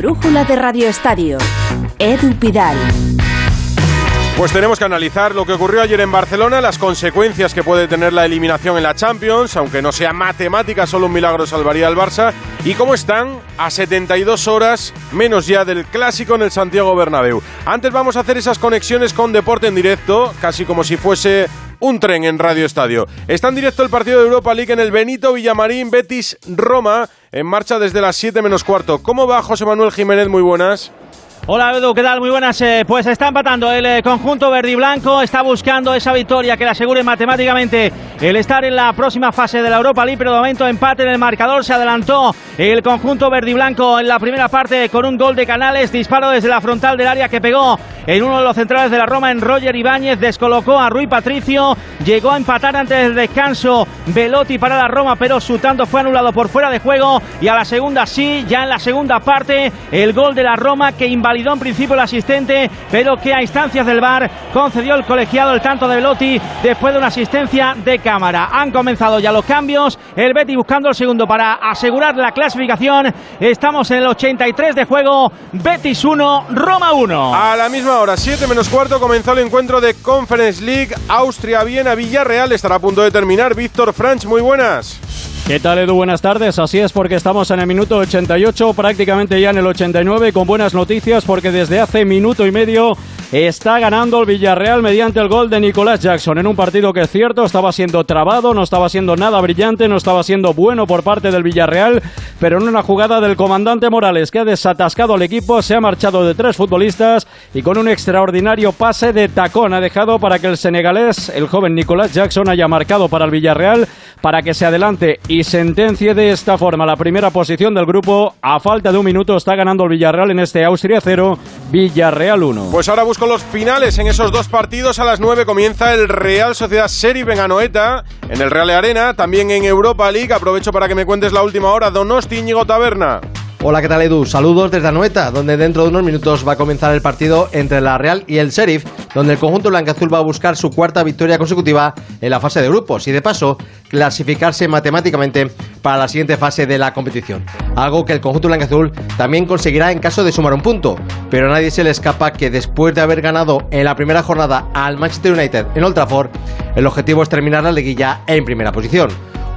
brújula de Radio Estadio. Edu Pidal. Pues tenemos que analizar lo que ocurrió ayer en Barcelona, las consecuencias que puede tener la eliminación en la Champions, aunque no sea matemática, solo un milagro salvaría al Barça, y cómo están a 72 horas menos ya del clásico en el Santiago Bernabéu. Antes vamos a hacer esas conexiones con deporte en directo, casi como si fuese un tren en Radio Estadio. Está en directo el partido de Europa League en el Benito Villamarín Betis Roma, en marcha desde las 7 menos cuarto. ¿Cómo va José Manuel Jiménez? Muy buenas. Hola Edu, ¿qué tal? Muy buenas. Eh, pues está empatando el eh, conjunto verde y blanco, está buscando esa victoria que le asegure matemáticamente el estar en la próxima fase de la Europa League, pero de momento empate en el marcador, se adelantó el conjunto verde y blanco en la primera parte con un gol de Canales, disparo desde la frontal del área que pegó en uno de los centrales de la Roma en Roger Ibáñez, descolocó a Rui Patricio, llegó a empatar antes del descanso Velotti para la Roma, pero su tanto fue anulado por fuera de juego. Y a la segunda sí, ya en la segunda parte el gol de la Roma que invalidó en principio el asistente, pero que a instancias del VAR concedió el colegiado el tanto de Velotti después de una asistencia de cámara. Han comenzado ya los cambios, el Betty buscando el segundo para asegurar la clasificación. Estamos en el 83 de juego, Betis 1, Roma 1. A la misma hora, 7 menos cuarto, comenzó el encuentro de Conference League, Austria-Viena, Villarreal. Estará a punto de terminar. Víctor Franch, muy buenas. ¿Qué tal Edu? Buenas tardes. Así es porque estamos en el minuto 88, prácticamente ya en el 89, con buenas noticias porque desde hace minuto y medio está ganando el Villarreal mediante el gol de Nicolás Jackson en un partido que es cierto, estaba siendo trabado, no estaba siendo nada brillante, no estaba siendo bueno por parte del Villarreal, pero en una jugada del comandante Morales que ha desatascado al equipo, se ha marchado de tres futbolistas y con un extraordinario pase de tacón ha dejado para que el senegalés, el joven Nicolás Jackson, haya marcado para el Villarreal para que se adelante y sentencie de esta forma la primera posición del grupo. A falta de un minuto está ganando el Villarreal en este Austria 0, Villarreal 1. Pues ahora busco los finales en esos dos partidos. A las 9 comienza el Real Sociedad Sheriff en Anoeta, en el Real Arena, también en Europa League. Aprovecho para que me cuentes la última hora. Donosti Íñigo Taberna. Hola, ¿qué tal Edu? Saludos desde Anoeta, donde dentro de unos minutos va a comenzar el partido entre la Real y el Sheriff, donde el conjunto blanca-azul va a buscar su cuarta victoria consecutiva en la fase de grupos y de paso clasificarse matemáticamente para la siguiente fase de la competición. Algo que el conjunto blanca-azul también conseguirá en caso de sumar un punto, pero a nadie se le escapa que después de haber ganado en la primera jornada al Manchester United en Old Trafford, el objetivo es terminar la liguilla en primera posición.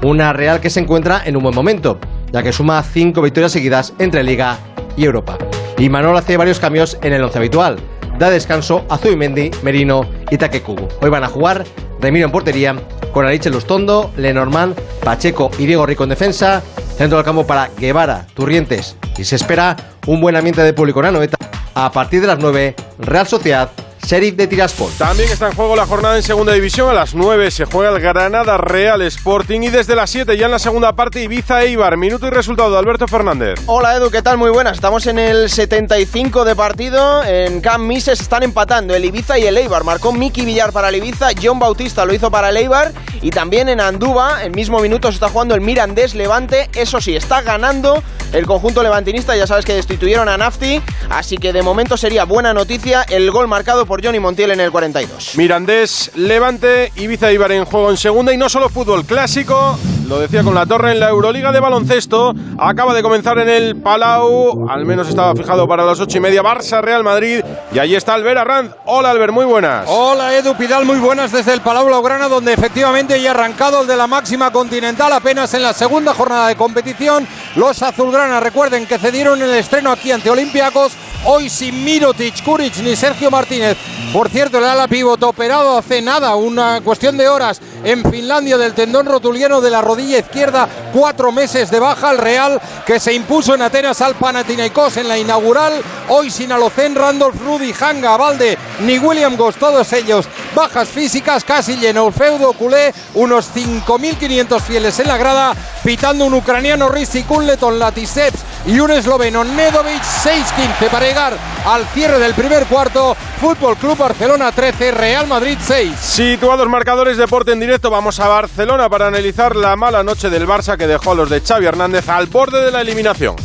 Una Real que se encuentra en un buen momento ya que suma cinco victorias seguidas entre Liga y Europa. Y Manol hace varios cambios en el once habitual. Da descanso a Zubimendi, Merino y Takekubo. Hoy van a jugar Remiro en portería, con Ariche Lustondo, Lenormand, Pacheco y Diego Rico en defensa, centro del campo para Guevara, Turrientes y se espera un buen ambiente de público en Anoeta. A partir de las 9, Real Sociedad Sheriff de Tiraspol. También está en juego la jornada en segunda división. A las 9 se juega el Granada Real Sporting y desde las 7 ya en la segunda parte Ibiza Eibar. Minuto y resultado de Alberto Fernández. Hola Edu, ¿qué tal? Muy buenas. Estamos en el 75 de partido. En Camp Mises están empatando el Ibiza y el Eibar. Marcó Miki Villar para el Ibiza, John Bautista lo hizo para el Eibar y también en Andúba, el mismo minuto se está jugando el Mirandés Levante. Eso sí, está ganando el conjunto levantinista. Ya sabes que destituyeron a Nafti, así que de momento sería buena noticia el gol marcado por Johnny Montiel en el 42. Mirandés, Levante, Ibiza Ibar en juego en segunda y no solo fútbol clásico, lo decía con la torre en la Euroliga de baloncesto, acaba de comenzar en el Palau, al menos estaba fijado para las ocho y media, Barça Real Madrid y allí está Albert Arranz. Hola Albert, muy buenas. Hola Edu Pidal, muy buenas desde el Palau Blaugrana donde efectivamente ya ha arrancado el de la máxima continental apenas en la segunda jornada de competición. Los azulgrana, recuerden que cedieron el estreno aquí ante Olympiacos, hoy sin Mirotic, Kuric ni Sergio Martínez. Por cierto, el ala pívot operado hace nada, una cuestión de horas en Finlandia del tendón rotuliano de la rodilla izquierda, cuatro meses de baja al Real que se impuso en Atenas al Panathinaikos en la inaugural, hoy sin Alocen, Randolph Rudy, Hanga, Valde, ni William Goss, todos ellos bajas físicas, casi lleno el feudo culé, unos 5.500 fieles en la grada, pitando un ucraniano Rizzi Kunleton Latiseps y un esloveno Nedovic 6-15 para llegar al cierre del primer cuarto, Fútbol Club Barcelona 13, Real Madrid 6. Situados marcadores deporte en directo, vamos a Barcelona para analizar la mala noche del Barça que dejó a los de Xavi Hernández al borde de la eliminación.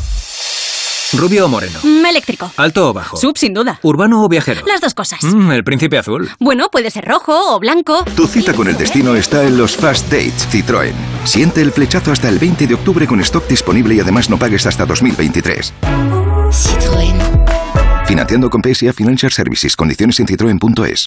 ¿Rubio o moreno? Mm, eléctrico. ¿Alto o bajo? Sub, sin duda. ¿Urbano o viajero? Las dos cosas. Mm, el príncipe azul. Bueno, puede ser rojo o blanco. Tu cita con el destino está en los Fast Dates Citroën. Siente el flechazo hasta el 20 de octubre con stock disponible y además no pagues hasta 2023. Citroën. Financiando con PSA Financial Services. Condiciones en citroen.es.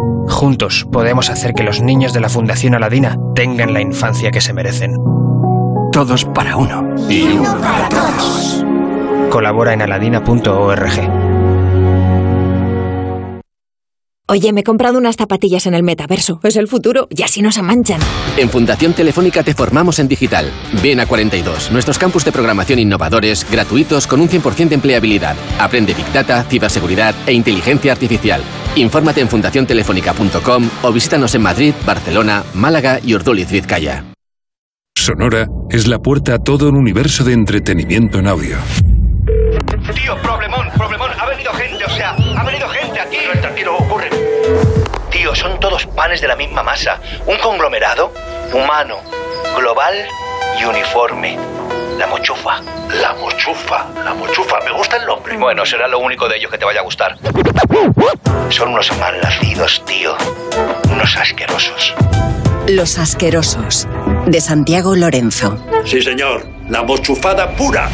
Juntos podemos hacer que los niños de la Fundación Aladina tengan la infancia que se merecen. Todos para uno. Y uno para todos. Colabora en aladina.org. Oye, me he comprado unas zapatillas en el metaverso. Es el futuro y así no se manchan. En Fundación Telefónica te formamos en digital. Ven a 42, nuestros campus de programación innovadores, gratuitos, con un 100% de empleabilidad. Aprende Big Data, ciberseguridad e inteligencia artificial. Infórmate en fundaciontelefónica.com o visítanos en Madrid, Barcelona, Málaga y Urduliz, Vizcaya. Sonora es la puerta a todo un universo de entretenimiento en audio. Tío, problemón, problemón. Gente, o sea, ha venido gente aquí. No, tranquilo, ocurre. Tío, son todos panes de la misma masa. Un conglomerado humano, global y uniforme. La mochufa. La mochufa, la mochufa. Me gusta el nombre. Bueno, será lo único de ellos que te vaya a gustar. Son unos malnacidos, tío. Unos asquerosos. Los asquerosos. De Santiago Lorenzo. Sí, señor. La mochufada pura.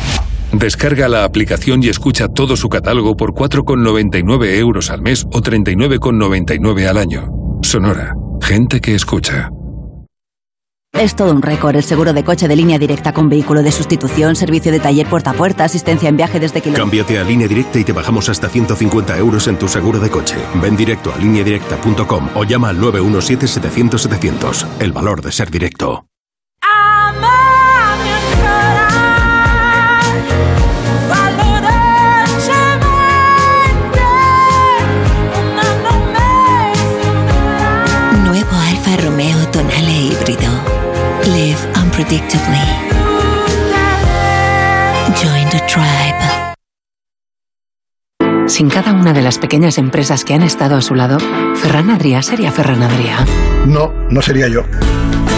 Descarga la aplicación y escucha todo su catálogo por 4,99 euros al mes o 39,99 al año. Sonora. Gente que escucha. Es todo un récord el seguro de coche de línea directa con vehículo de sustitución, servicio de taller puerta a puerta, asistencia en viaje desde kilómetros. Cámbiate a línea directa y te bajamos hasta 150 euros en tu seguro de coche. Ven directo a lineadirecta.com o llama al 917-700-700. El valor de ser directo. Live unpredictably. Join the tribe. Sin cada una de las pequeñas empresas que han estado a su lado, Ferran Adrià sería Ferran Adrià. No, no sería yo.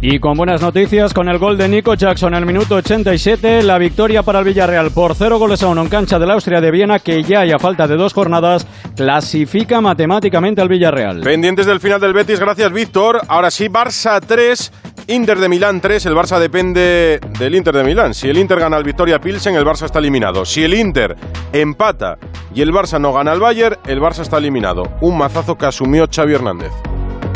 Y con buenas noticias, con el gol de Nico Jackson en el minuto 87, la victoria para el Villarreal por 0 goles a 1 en cancha del Austria de Viena, que ya y a falta de dos jornadas clasifica matemáticamente al Villarreal. Pendientes del final del Betis, gracias Víctor. Ahora sí, Barça 3, Inter de Milán 3. El Barça depende del Inter de Milán. Si el Inter gana al Victoria Pilsen, el Barça está eliminado. Si el Inter empata y el Barça no gana al Bayern, el Barça está eliminado. Un mazazo que asumió Xavi Hernández.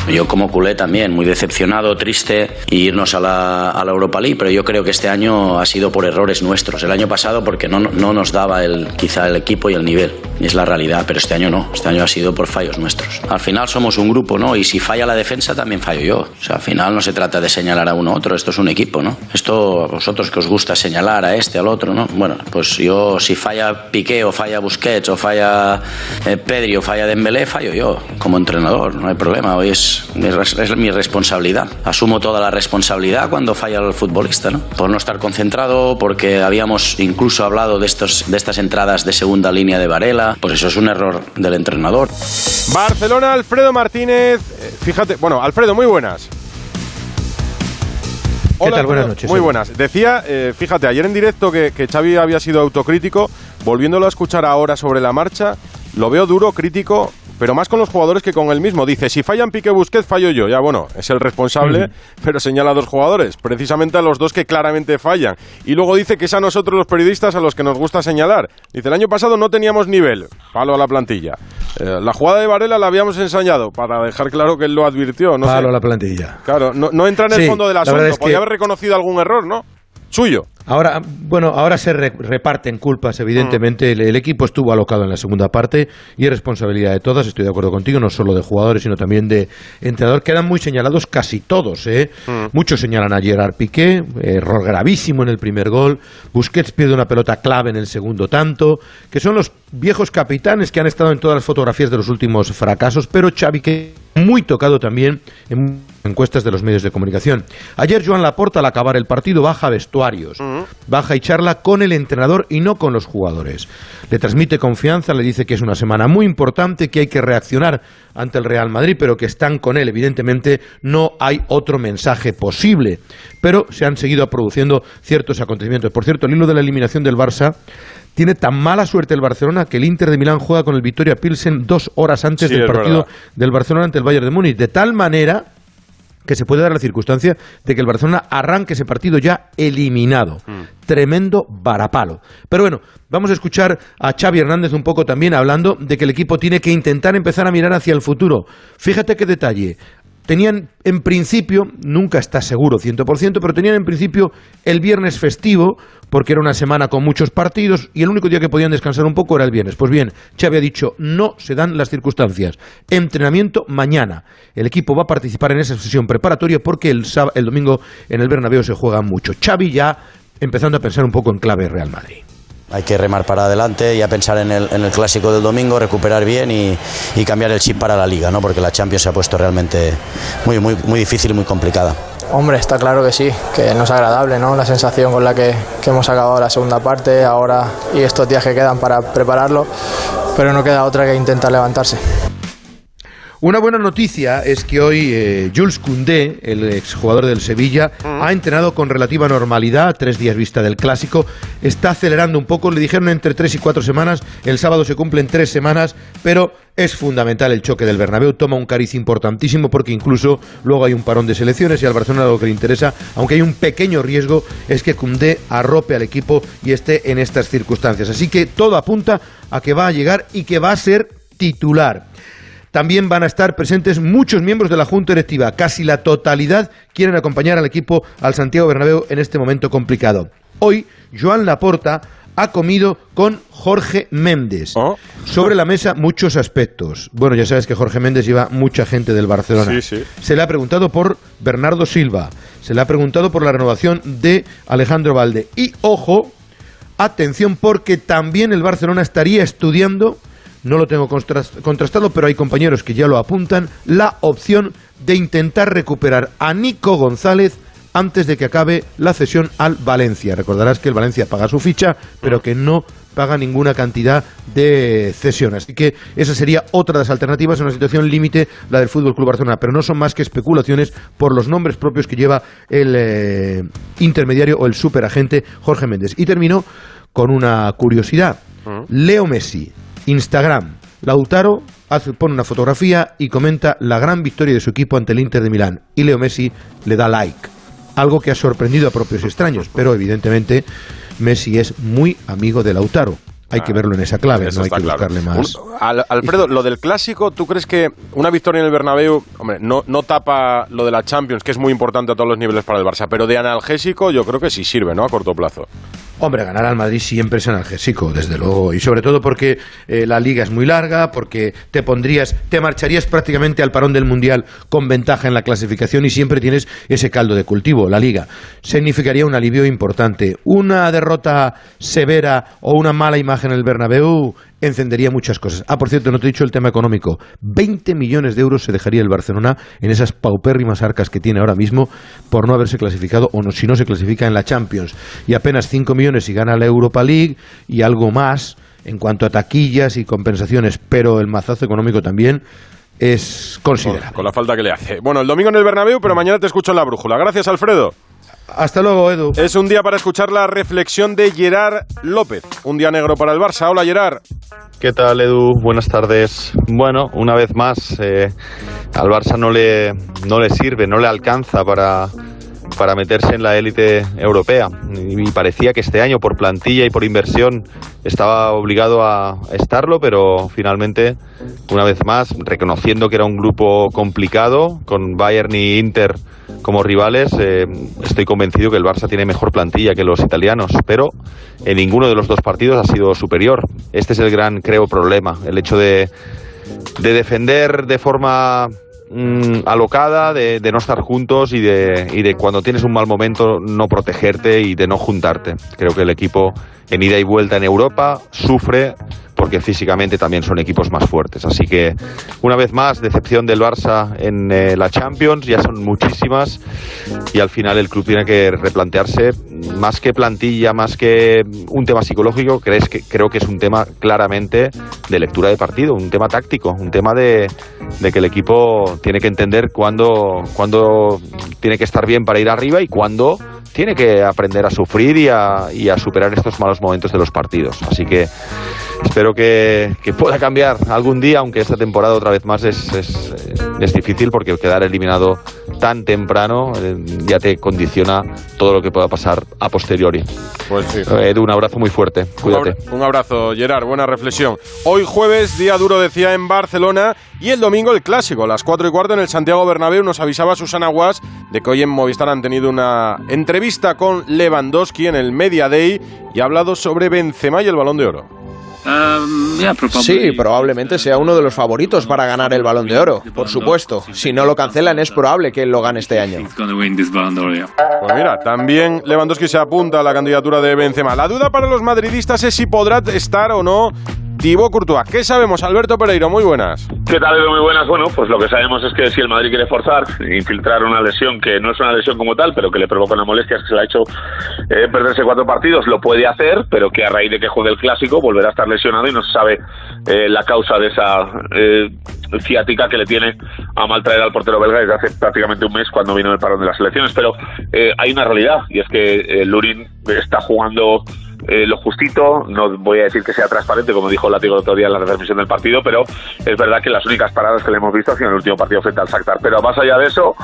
Yo como culé también, muy decepcionado, triste, y irnos a la, a la, Europa League, pero yo creo que este año ha sido por errores nuestros. El año pasado porque no, no nos daba el, quizá el equipo y el nivel, es la realidad, pero este año no, este año ha sido por fallos nuestros. Al final somos un grupo, ¿no? Y si falla la defensa también fallo yo. O sea, al final no se trata de señalar a uno a otro, esto es un equipo, ¿no? Esto a vosotros que os gusta señalar a este, al otro, ¿no? Bueno, pues yo si falla Piqué o falla Busquets o falla eh, Pedri o falla Dembélé, fallo yo como entrenador, no hay problema, hoy es es mi responsabilidad. Asumo toda la responsabilidad cuando falla el futbolista, ¿no? Por no estar concentrado, porque habíamos incluso hablado de, estos, de estas entradas de segunda línea de Varela, pues eso es un error del entrenador. Barcelona, Alfredo Martínez. Fíjate, bueno, Alfredo, muy buenas. ¿Qué tal? Buenas noches. Muy buenas. Decía, eh, fíjate, ayer en directo que, que Xavi había sido autocrítico, volviéndolo a escuchar ahora sobre la marcha, lo veo duro, crítico, pero más con los jugadores que con él mismo. Dice, si fallan Pique Busquets, fallo yo. Ya bueno, es el responsable, pero señala a dos jugadores, precisamente a los dos que claramente fallan. Y luego dice que es a nosotros los periodistas a los que nos gusta señalar. Dice, el año pasado no teníamos nivel, palo a la plantilla. Eh, la jugada de Varela la habíamos ensañado, para dejar claro que él lo advirtió. No palo sé. a la plantilla. Claro, no, no entra en el Sí, fondo del la asunto. es Podía que- haber reconocido algún error, ¿no? Suyo. Ahora, bueno, ahora se re- reparten culpas, evidentemente. El, el equipo estuvo alocado en la segunda parte y es responsabilidad de todas, estoy de acuerdo contigo, no solo de jugadores, sino también de entrenador. Quedan muy señalados casi todos, ¿eh? Muchos señalan a Gerard Piqué, error gravísimo en el primer gol. Busquets pierde una pelota clave en el segundo tanto, que son los viejos capitanes que han estado en todas las fotografías de los últimos fracasos, pero Xavi que muy tocado también en encuestas de los medios de comunicación. Ayer Joan Laporta al acabar el partido baja a vestuarios, baja y charla con el entrenador y no con los jugadores. Le transmite confianza, le dice que es una semana muy importante, que hay que reaccionar ante el Real Madrid, pero que están con él. Evidentemente no hay otro mensaje posible, pero se han seguido produciendo ciertos acontecimientos. Por cierto, el hilo de la eliminación del Barça tiene tan mala suerte el Barcelona que el Inter de Milán juega con el Victoria Pilsen dos horas antes Sí, del partido verdad. del Barcelona ante el Bayern de Múnich. De tal manera que se puede dar la circunstancia de que el Barcelona arranque ese partido ya eliminado. Tremendo varapalo. Pero bueno, vamos a escuchar a Xavi Hernández un poco también hablando de que el equipo tiene que intentar empezar a mirar hacia el futuro. Fíjate qué detalle. Tenían en principio, nunca está seguro 100%, pero tenían en principio el viernes festivo, porque era una semana con muchos partidos y el único día que podían descansar un poco era el viernes. Pues bien, Xavi ha dicho, no se dan las circunstancias. Entrenamiento mañana. El equipo va a participar en esa sesión preparatoria porque el, el domingo en el Bernabéu se juega mucho. Xavi ya empezando a pensar un poco en clave Real Madrid. Hay que remar para adelante y a pensar en el, clásico del domingo, recuperar bien y, y cambiar el chip para la liga, ¿no? porque la Champions se ha puesto realmente muy, muy, muy difícil y muy complicada. Hombre, está claro que sí, que no es agradable, ¿no? La sensación con la que, que hemos acabado la segunda parte ahora y estos días que quedan para prepararlo, pero no queda otra que intentar levantarse. Una buena noticia es que hoy eh, Jules Koundé, el exjugador del Sevilla, ha entrenado con relativa normalidad, tres días vista del clásico. Está acelerando un poco, le dijeron entre tres y cuatro semanas. El sábado se cumplen tres semanas, pero es fundamental el choque del Bernabéu. Toma un cariz importantísimo porque incluso luego hay un parón de selecciones y al Barcelona lo que le interesa, aunque hay un pequeño riesgo, es que Koundé arrope al equipo y esté en estas circunstancias. Así que todo apunta a que va a llegar y que va a ser titular. También van a estar presentes muchos miembros de la Junta Directiva. Casi la totalidad quieren acompañar al equipo al Santiago Bernabéu en este momento complicado. Hoy, Joan Laporta ha comido con Jorge Méndez. Sobre la mesa muchos aspectos. Bueno, ya sabes que Jorge Méndez lleva mucha gente del Barcelona. Sí, sí. Se le ha preguntado por Bernardo Silva. Se le ha preguntado por la renovación de Alejandro Valde. Y ojo, atención porque también el Barcelona estaría estudiando, no lo tengo contras- contrastado, pero hay compañeros que ya lo apuntan, la opción de intentar recuperar a Nico González antes de que acabe la cesión al Valencia. Recordarás que el Valencia paga su ficha, pero que no paga ninguna cantidad de cesión. Así que esa sería otra de las alternativas en una situación límite, la del Fútbol Club Barcelona, pero no son más que especulaciones por los nombres propios que lleva el eh, intermediario o el superagente Jorge Méndez. Y termino con una curiosidad. Leo Messi, Instagram. Lautaro hace, pone una fotografía y comenta la gran victoria de su equipo ante el Inter de Milán. Y Leo Messi le da like. Algo que ha sorprendido a propios extraños, pero evidentemente Messi es muy amigo de Lautaro. Hay que verlo en esa clave, no hay que claro. buscarle más. Un- Al- Alfredo, lo del clásico, ¿tú crees que una victoria en el Bernabéu, hombre, no, no tapa lo de la Champions, que es muy importante a todos los niveles para el Barça, pero de analgésico yo creo que sí sirve, ¿no? A corto plazo. Hombre, ganar al Madrid siempre es analgésico, desde luego. Y sobre todo porque eh, la liga es muy larga, porque te pondrías, te marcharías prácticamente al parón del Mundial con ventaja en la clasificación y siempre tienes ese caldo de cultivo, la liga. Significaría un alivio importante. Una derrota severa o una mala imagen en el Bernabéu encendería muchas cosas. Ah, por cierto, no te he dicho el tema económico. 20 millones de euros se dejaría el Barcelona en esas paupérrimas arcas que tiene ahora mismo por no haberse clasificado o no, si no se clasifica en la Champions. Y apenas 5 millones si gana la Europa League y algo más en cuanto a taquillas y compensaciones, pero el mazazo económico también es considerable. Con, la falta que le hace. Bueno, el domingo en el Bernabéu, pero mañana te escucho en la brújula. Gracias, Alfredo. Hasta luego, Edu. Es un día para escuchar la reflexión de Gerard López. Un día negro para el Barça. Hola, Gerard. ¿Qué tal, Edu? Buenas tardes. Bueno, una vez más, eh, al Barça no le, no le sirve, no le alcanza para, para meterse en la élite europea. Y parecía que este año, por plantilla y por inversión, estaba obligado a estarlo, pero finalmente, una vez más, reconociendo que era un grupo complicado, con Bayern y Inter como rivales, eh, estoy convencido que el Barça tiene mejor plantilla que los italianos, pero en ninguno de los dos partidos ha sido superior. Este es el gran, creo, problema, el hecho de, de defender de forma mm, alocada, de, de, no estar juntos y de, y de cuando tienes un mal momento no protegerte y de no juntarte. Creo que el equipo en ida y vuelta en Europa sufre porque físicamente también son equipos más fuertes. Así que, una vez más, decepción del Barça en eh, la Champions, ya son muchísimas y al final el club tiene que replantearse, más que plantilla, más que un tema psicológico, crees que, creo que es un tema claramente de lectura de partido, un tema táctico, un tema de, de que el equipo tiene que entender cuándo, cuándo tiene que estar bien para ir arriba y cuándo tiene que aprender a sufrir y a, y a superar estos malos momentos de los partidos. Así que espero que, que, pueda cambiar algún día, aunque esta temporada otra vez más es, es, es difícil porque quedar eliminado tan temprano eh, ya te condiciona todo lo que pueda pasar a posteriori. Pues sí. Edu, un abrazo muy fuerte. Cuídate. Un abrazo, Gerard. Buena reflexión. Hoy jueves, día duro, decía, en Barcelona. Y el domingo el clásico, a las 4 y cuarto en el Santiago Bernabéu. Nos avisaba Susana Guas de que hoy en Movistar han tenido una entrevista con Lewandowski en el Media Day y ha hablado sobre Benzema y el Balón de Oro. Sí, probablemente sea uno de los favoritos para ganar el balón de oro, por supuesto. Si no lo cancelan, es probable que él lo gane este año. Pues mira, también Lewandowski se apunta a la candidatura de Benzema. La duda para los madridistas es si podrá estar o no Thibaut Courtois. ¿Qué sabemos, Alberto Pereiro? Muy buenas. ¿Qué tal? Muy buenas. Bueno, pues lo que sabemos es que si el Madrid quiere forzar, infiltrar una lesión que no es una lesión como tal, pero que le provoca una molestia, que se le ha hecho eh, perderse cuatro partidos, lo puede hacer, pero que a raíz de que juegue el clásico volverá a estar lesionado y no se sabe eh, la causa de esa eh, ciática que le tiene a mal traer al portero belga desde hace prácticamente un mes cuando vino el parón de las elecciones. Pero hay una realidad y es que Lurin está jugando eh, lo justito, no voy a decir que sea transparente, como dijo Látigo el otro día en la retransmisión del partido, pero es verdad que las únicas paradas que le hemos visto han sido en el último partido frente al Shakhtar. Pero más allá de eso,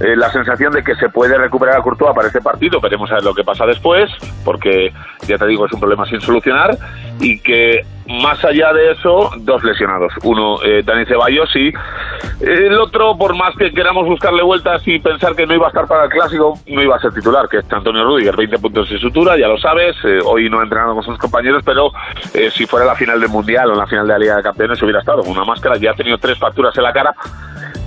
eh, la sensación de que se puede recuperar a Courtois para este partido, veremos a ver lo que pasa después, porque ya te digo, es un problema sin solucionar, y que más allá de eso, dos lesionados. Uno, eh, Dani Ceballos y el otro, por más que queramos buscarle vueltas y pensar que no iba a estar para el clásico, no iba a ser titular, que es Antonio Rudiger, 20 puntos sin sutura, ya lo sabes. Eh, hoy no ha entrenado con sus compañeros, pero eh, si fuera la final del Mundial o la final de la Liga de Campeones hubiera estado con una máscara. Ya ha tenido tres facturas en la cara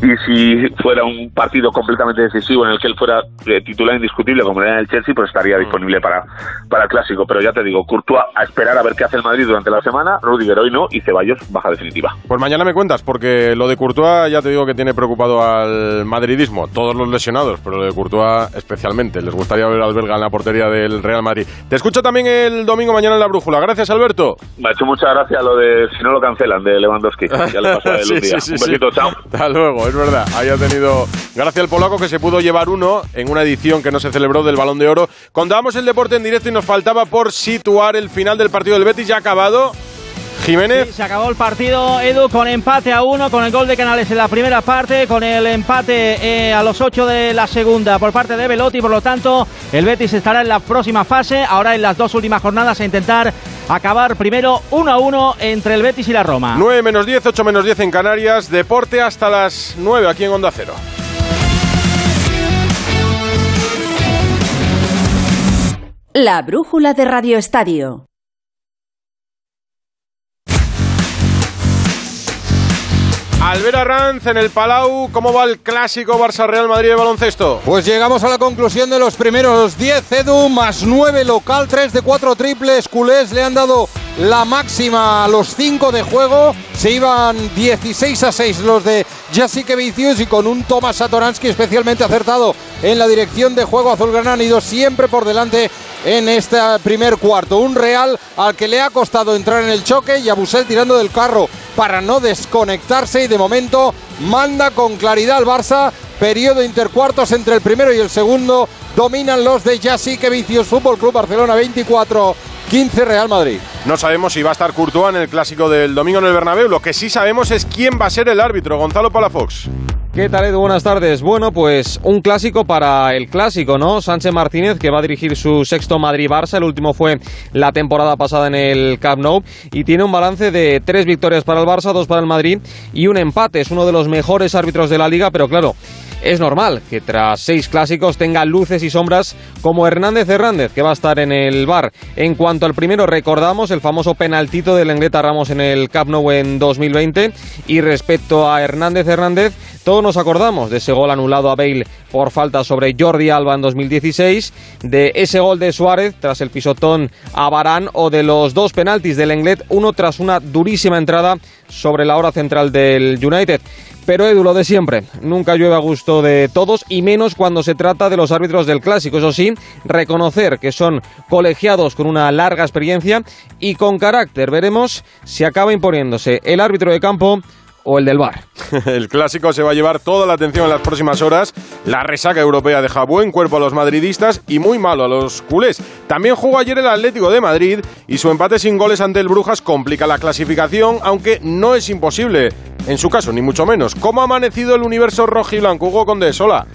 y si fuera un partido completamente decisivo en el que él fuera eh, titular indiscutible como era en el Chelsea, pues estaría disponible para, para el clásico. Pero ya te digo, Courtois a esperar a ver qué hace el Madrid durante la semana, Rudiger hoy no y Ceballos baja definitiva. Pues mañana me cuentas, porque lo de Courtois ya te digo que tiene preocupado al madridismo, todos los lesionados, pero lo de Courtois especialmente. Les gustaría ver al belga en la portería del Real Madrid. Te escucho también el domingo mañana en la brújula. Gracias, Alberto. Me ha hecho mucha gracia lo de si no lo cancelan de Lewandowski. Ya le pasó a él Sí, un día. sí, sí, un besito, chao. Hasta luego, es verdad. Ahí ha tenido gracias al polaco que se pudo llevar uno en una edición que no se celebró del Balón de Oro. Contábamos el deporte en directo y nos faltaba por situar el final del partido del Betis ya acabado. Jiménez. Sí, se acabó el partido, Edu, con empate a uno, con el gol de Canales en la primera parte, con el empate eh, a los ocho de la segunda por parte de Velotti. Por lo tanto, el Betis estará en la próxima fase, ahora en las dos últimas jornadas, a intentar acabar primero uno a uno entre el Betis y la Roma. 9 menos 10, 8 menos 10 en Canarias. Deporte hasta las 9 aquí en Onda Cero. La brújula de Radio Estadio. Albert Ranz en el Palau. ¿Cómo va el clásico Barça-Real Madrid de baloncesto? Pues llegamos a la conclusión de los primeros 10, Edu, más 9 local, 3 de 4 triples. Culés le han dado la máxima a los 5 de juego. Se iban 16 a 6 los de Jessica Vicius y con un Tomás Satoransky especialmente acertado en la dirección de juego azulgrana han ido siempre por delante en este primer cuarto. Un Real al que le ha costado entrar en el choque y a tirando del carro para no desconectarse y de momento manda con claridad al Barça. Periodo intercuartos entre el primero y el segundo. Dominan los de Jessica Vicius Fútbol Club Barcelona 24. 15 Real Madrid. No sabemos si va a estar Courtois en el clásico del domingo en el Bernabéu. Lo que sí sabemos es quién va a ser el árbitro, Gonzalo Palafox. ¿Qué tal, Edu? Buenas tardes. Bueno, pues un clásico para el clásico, ¿no? Sánchez Martínez, que va a dirigir su sexto Madrid-Barça. El último fue la temporada pasada en el Camp Nou. Y tiene un balance de tres victorias para el Barça, dos para el Madrid y un empate. Es uno de los mejores árbitros de la liga, pero claro, es normal que tras seis clásicos tenga luces y sombras como Hernández Hernández, que va a estar en el bar. En cuanto al primero, recordamos el famoso penaltito de Lengueta Ramos en el Camp Nou en 2020. Y respecto a Hernández Hernández, todos nos acordamos de ese gol anulado a Bale por falta sobre Jordi Alba en 2016, de ese gol de Suárez tras el pisotón a Barán o de los dos penaltis del Lenglet, uno tras una durísima entrada sobre la hora central del United. Pero Edu, lo de siempre, nunca llueve a gusto de todos y menos cuando se trata de los árbitros del clásico. Eso sí, reconocer que son colegiados con una larga experiencia y con carácter. Veremos si acaba imponiéndose el árbitro de campo o el del bar. el clásico se va a llevar toda la atención en las próximas horas. La resaca europea deja buen cuerpo a los madridistas y muy malo a los culés. También jugó ayer el Atlético de Madrid y su empate sin goles ante el Brujas complica la clasificación, aunque no es imposible. En su caso, ni mucho menos. ¿Cómo ha amanecido el universo rojiblanco? Hugo Conde, sola.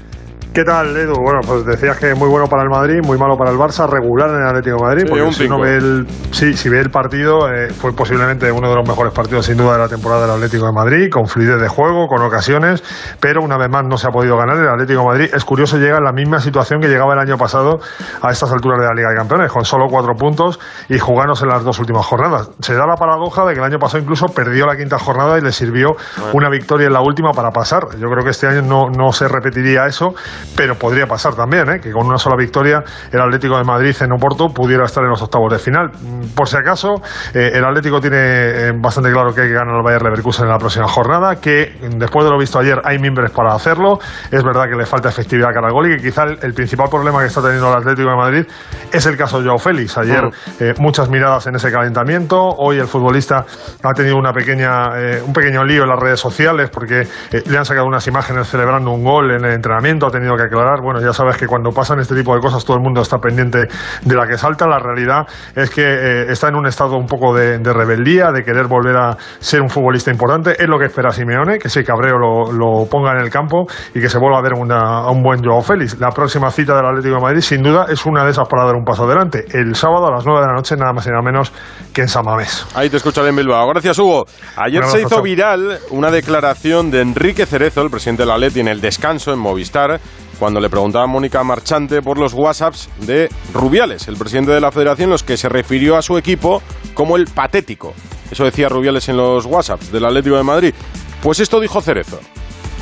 ¿Qué tal, Edu? Bueno, pues decías que muy bueno para el Madrid, muy malo para el Barça, regular en el Atlético de Madrid, Sí, porque un si uno ve el, sí, si ve el partido, eh, fue posiblemente uno de los mejores partidos sin duda de la temporada del Atlético de Madrid, con fluidez de juego, con ocasiones, pero una vez más no se ha podido ganar. El Atlético de Madrid, es curioso, llega en la misma situación que llegaba el año pasado a estas alturas de la Liga de Campeones, con solo cuatro puntos y jugándose en las dos últimas jornadas. Se da la paradoja de que el año pasado incluso perdió la quinta jornada y le sirvió una victoria en la última para pasar. Yo creo que este año no, no se repetiría eso, pero podría pasar también, ¿eh? que con una sola victoria el Atlético de Madrid en Oporto pudiera estar en los octavos de final. Mm, Por si acaso, eh, el Atlético tiene eh, bastante claro que hay que ganar al Bayer Leverkusen en la próxima jornada, que mm, después de lo visto ayer hay mimbres para hacerlo. Es verdad que le falta efectividad cara al gol y que quizá el, el principal problema que está teniendo el Atlético de Madrid es el caso de Joao Félix. Ayer eh, muchas miradas en ese calentamiento. Hoy el futbolista ha tenido una pequeña, un pequeño lío en las redes sociales porque le han sacado unas imágenes celebrando un gol en el entrenamiento. Ha tenido que aclarar. Bueno, ya sabes que cuando pasan este tipo de cosas todo el mundo está pendiente de la que salta. La realidad es que eh, está en un estado un poco de, de rebeldía, de querer volver a ser un futbolista importante. Es lo que espera Simeone, que ese cabreo lo, lo ponga en el campo y que se vuelva a ver una- a un buen Joao Félix. La próxima cita del Atlético de Madrid, sin duda, es una de esas para dar un paso adelante. El sábado a las 9 de la noche, nada más y nada menos que en San Mamés. Ahí te escucharé en Bilbao. Gracias, Hugo. Ayer se hizo viral una declaración de Enrique Cerezo, el presidente de la Leti, en el descanso en Movistar, cuando le preguntaba a Mónica Marchante por los WhatsApps de Rubiales, el presidente de la federación, los que se refirió a su equipo como el patético. Eso decía Rubiales en los WhatsApps del Atlético de Madrid. Pues esto dijo Cerezo.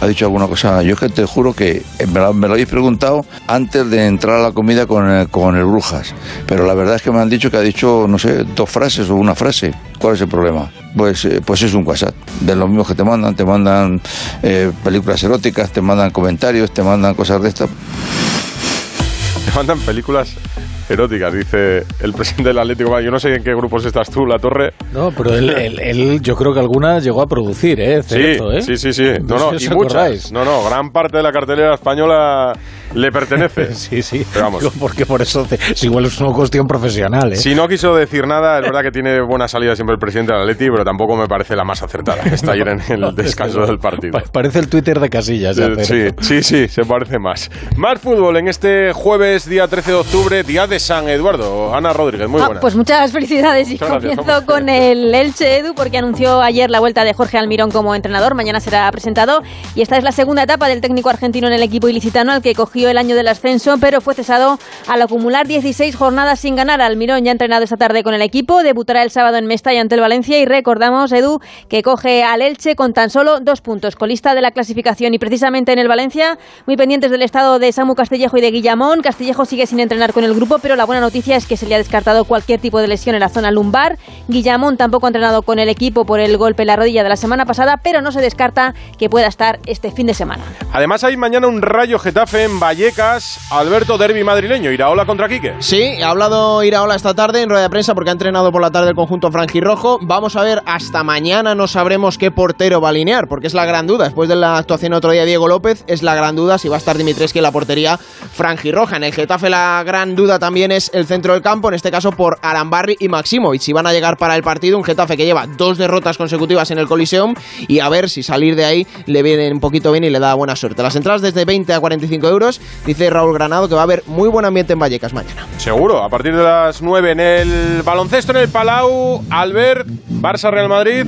ha dicho alguna cosa. Yo es que te juro que eh, me lo, me lo habéis preguntado antes de entrar a la comida con el, con el Brujas. Pero la verdad es que me han dicho que ha dicho, no sé, dos frases o una frase. ¿Cuál es el problema? Pues, eh, pues es un WhatsApp. De los mismos que te mandan. Te mandan eh, películas eróticas, te mandan comentarios, te mandan cosas de estas. Me mandan películas eróticas, dice el presidente del Atlético. Yo no sé en qué grupos estás tú, La Torre. No, pero él, él- él, yo creo que alguna llegó a producir, ¿eh? Cerezo, sí, ¿eh? sí, sí, sí. No, No no, y muchas. No, no, gran parte de la cartelera española le pertenece. sí, sí. Pero vamos. Porque por eso, es igual es una cuestión profesional, ¿eh? Si no quiso decir nada, es verdad que tiene buena salida siempre el presidente del Atleti, pero tampoco me parece la más acertada. Está ayer en el descanso del partido. Pa- Parece el Twitter de Casillas. ya, Eh, Sí, sí, sí, se parece más. Más fútbol en este jueves, día 13 de octubre, día de San Eduardo. Ana Rodríguez, muy Ah, buena. pues muchas felicidades y Muchas gracias, comienzo vamos. con el Elche Edu porque anunció ayer la vuelta de Jorge Almirón como entrenador, mañana será presentado y esta es la segunda etapa del técnico argentino en el equipo ilicitano al que cogió el año del ascenso pero fue cesado al acumular 16 jornadas sin ganar. Almirón ya ha entrenado esta tarde con el equipo, debutará el sábado en Mestalla ante el Valencia y recordamos Edu que coge al Elche con tan solo dos puntos, colista de la clasificación y precisamente en el Valencia muy pendientes del estado de Samu Castillejo y de Guillamón. Castillejo sigue sin entrenar con el grupo pero la buena noticia es que se le ha descartado cualquier tipo de lesión en la zona lumbar. Guillamón tampoco ha entrenado con el equipo por el golpe en la rodilla de la semana pasada, pero no se descarta que pueda estar este fin de semana. Además hay mañana un Rayo Getafe en Vallecas, Alberto Derby madrileño, Iraola contra Quique. Sí, ha hablado Iraola esta tarde en rueda de prensa porque ha entrenado por la tarde el conjunto franjirrojo. Vamos a ver, hasta mañana no sabremos qué portero va a alinear, porque es la gran duda. Después de la actuación otro día Diego López, es la gran duda si va a estar Dimitrescu en la portería franjirroja. En el Getafe la gran duda también también es el centro del campo, en este caso por Arambarri y Maximovic. Si van a llegar para el partido, un Getafe que lleva dos derrotas consecutivas en el Coliseum y a ver si salir de ahí le viene un poquito bien y le da buena suerte. Las entradas desde 20 a 45 euros, dice Raúl Granado que va a haber muy buen ambiente en Vallecas mañana. Seguro, a partir de las 9 en el baloncesto en el Palau, Albert, Barça Real Madrid.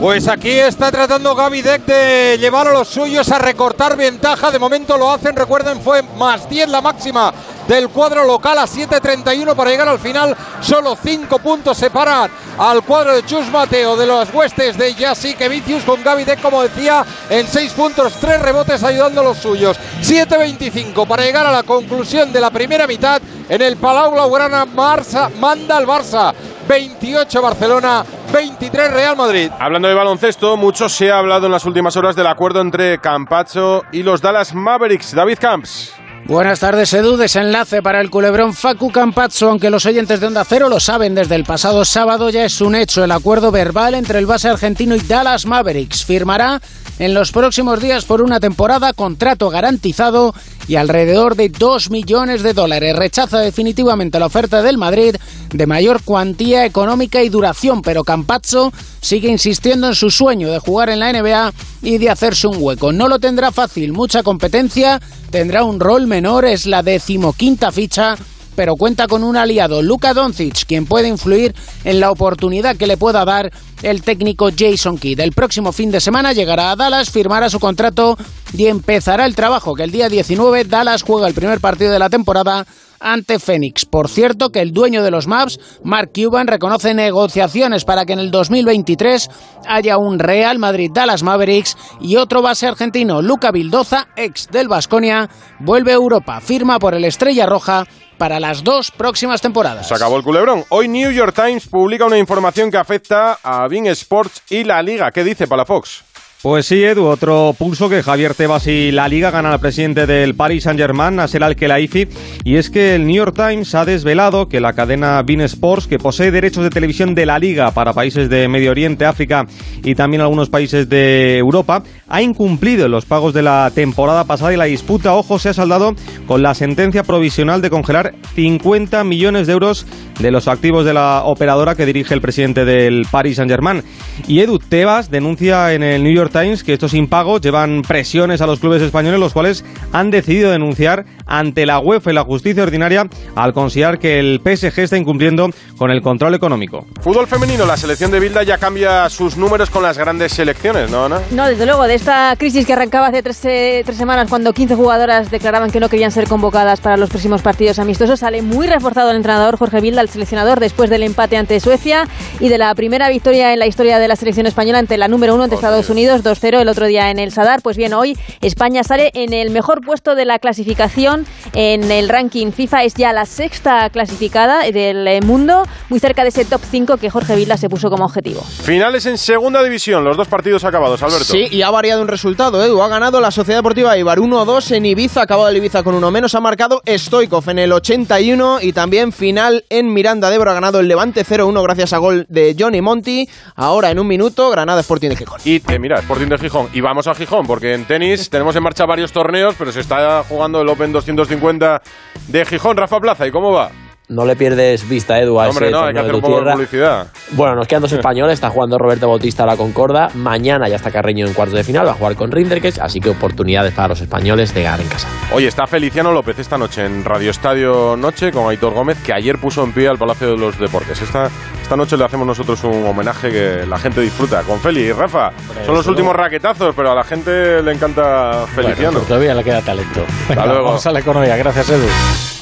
Pues aquí está tratando Gaby Deck de llevar a los suyos a recortar ventaja. De momento lo hacen, recuerden, fue más 10 la máxima del cuadro local a 7.31 para llegar al final. Solo 5 puntos separan al cuadro de Chus Mateo de los huestes de Jasique Vicius con Gaby Deck, como decía, en 6 puntos, 3 rebotes ayudando a los suyos. 7.25 para llegar a la conclusión de la primera mitad en el Palau Blaugrana. Barça manda al Barça. 28 Barcelona, 23 Real Madrid. Hablando de baloncesto, mucho se ha hablado en las últimas horas del acuerdo entre Campazzo y los Dallas Mavericks. David Camps. Buenas tardes, Edu. Desenlace para el culebrón Facu Campazzo, aunque los oyentes de Onda Cero lo saben desde el pasado sábado, ya es un hecho el acuerdo verbal entre el base argentino y Dallas Mavericks. Firmará en los próximos días por una temporada, contrato garantizado y alrededor de 2 millones de dólares. Rechaza definitivamente la oferta del Madrid de mayor cuantía económica y duración, pero Campazzo sigue insistiendo en su sueño de jugar en la NBA y de hacerse un hueco. No lo tendrá fácil, mucha competencia, tendrá un rol menor, es la decimoquinta ficha pero cuenta con un aliado, Luka Doncic, quien puede influir en la oportunidad que le pueda dar el técnico Jason Kidd. El próximo fin de semana llegará a Dallas, firmará su contrato y empezará el trabajo, que el día 19 Dallas juega el primer partido de la temporada ante Phoenix. Por cierto, que el dueño de los Maps, Mark Cuban, reconoce negociaciones para que en el 2023 haya un Real Madrid-Dallas Mavericks y otro base argentino, Luca Vildoza, ex del Vasconia, vuelve a Europa, firma por el Estrella Roja para las dos próximas temporadas. Se acabó el culebrón. Hoy New York Times publica una información que afecta a Bean Sports y la Liga. ¿Qué dice Palafox? Pues sí, Edu, otro pulso que Javier Tebas y la Liga ganan al presidente del Paris Saint-Germain, Nasser Al-Khelaifi, y es que el New York Times ha desvelado que la cadena Bein Sports, que posee derechos de televisión de la Liga para países de Medio Oriente, África y también algunos países de Europa, ha incumplido los pagos de la temporada pasada y la disputa, ojo, se ha saldado con la sentencia provisional de congelar 50 millones de euros de los activos de la operadora que dirige el presidente del Paris Saint-Germain. Y Edu Tebas denuncia en el New York Times que estos impagos llevan presiones a los clubes españoles, los cuales han decidido denunciar ante la UEFA y la justicia ordinaria al considerar que el PSG está incumpliendo con el control económico. Fútbol femenino, la selección de Bilda ya cambia sus números con las grandes selecciones, ¿no, Ana? No, desde luego, de esta crisis que arrancaba hace tres, eh, tres semanas cuando 15 jugadoras declaraban que no querían ser convocadas para los próximos partidos amistosos, sale muy reforzado el entrenador Jorge Bilda, el seleccionador, después del empate ante Suecia y de la primera victoria en la historia de la selección española ante la número uno ante Estados Unidos, 2-0 el otro día en el Sadar. Pues bien, hoy España sale en el mejor puesto de la clasificación en el ranking FIFA. Es ya la sexta clasificada del eh, mundo, muy cerca de ese top 5 que Jorge Vilda se puso como objetivo. Finales en segunda división, los dos partidos acabados, Alberto. Sí, y ha variado un resultado, Edu. Ha ganado la Sociedad Deportiva Ibar 1-2 en Ibiza, acabado el Ibiza con uno menos. Ha marcado Stoikov en el 81 y también final en Miranda de Ebro. Ha ganado el Levante 0-1 gracias a gol de Johnny Monti. Ahora en un minuto, Granada Sporting de Gijón. Y eh, mira, Sporting de Gijón. Y vamos a Gijón, porque en tenis tenemos en marcha varios torneos, pero se está jugando el Open 250 de Gijón. Rafa Plaza, ¿y cómo va? No le pierdes vista, Edu, a Hombre, ese no, hay que hacer de un poco de publicidad. Bueno, nos quedan dos españoles. Está jugando Roberto Bautista a la Concorda. Mañana ya está Carreño en cuartos de final. Va a jugar con Rinderkes. Así que oportunidades para los españoles de ganar en casa. Oye, está Feliciano López esta noche en Radio Estadio Noche con Aitor Gómez, que ayer puso en pie al Palacio de los Deportes. Esta, esta noche le hacemos nosotros un homenaje que la gente disfruta. Con Feli y Rafa. Son los últimos raquetazos, pero a la gente le encanta Feliciano. Bueno, todavía le queda talento. Hasta luego. Vamos a la economía. Gracias, Edu.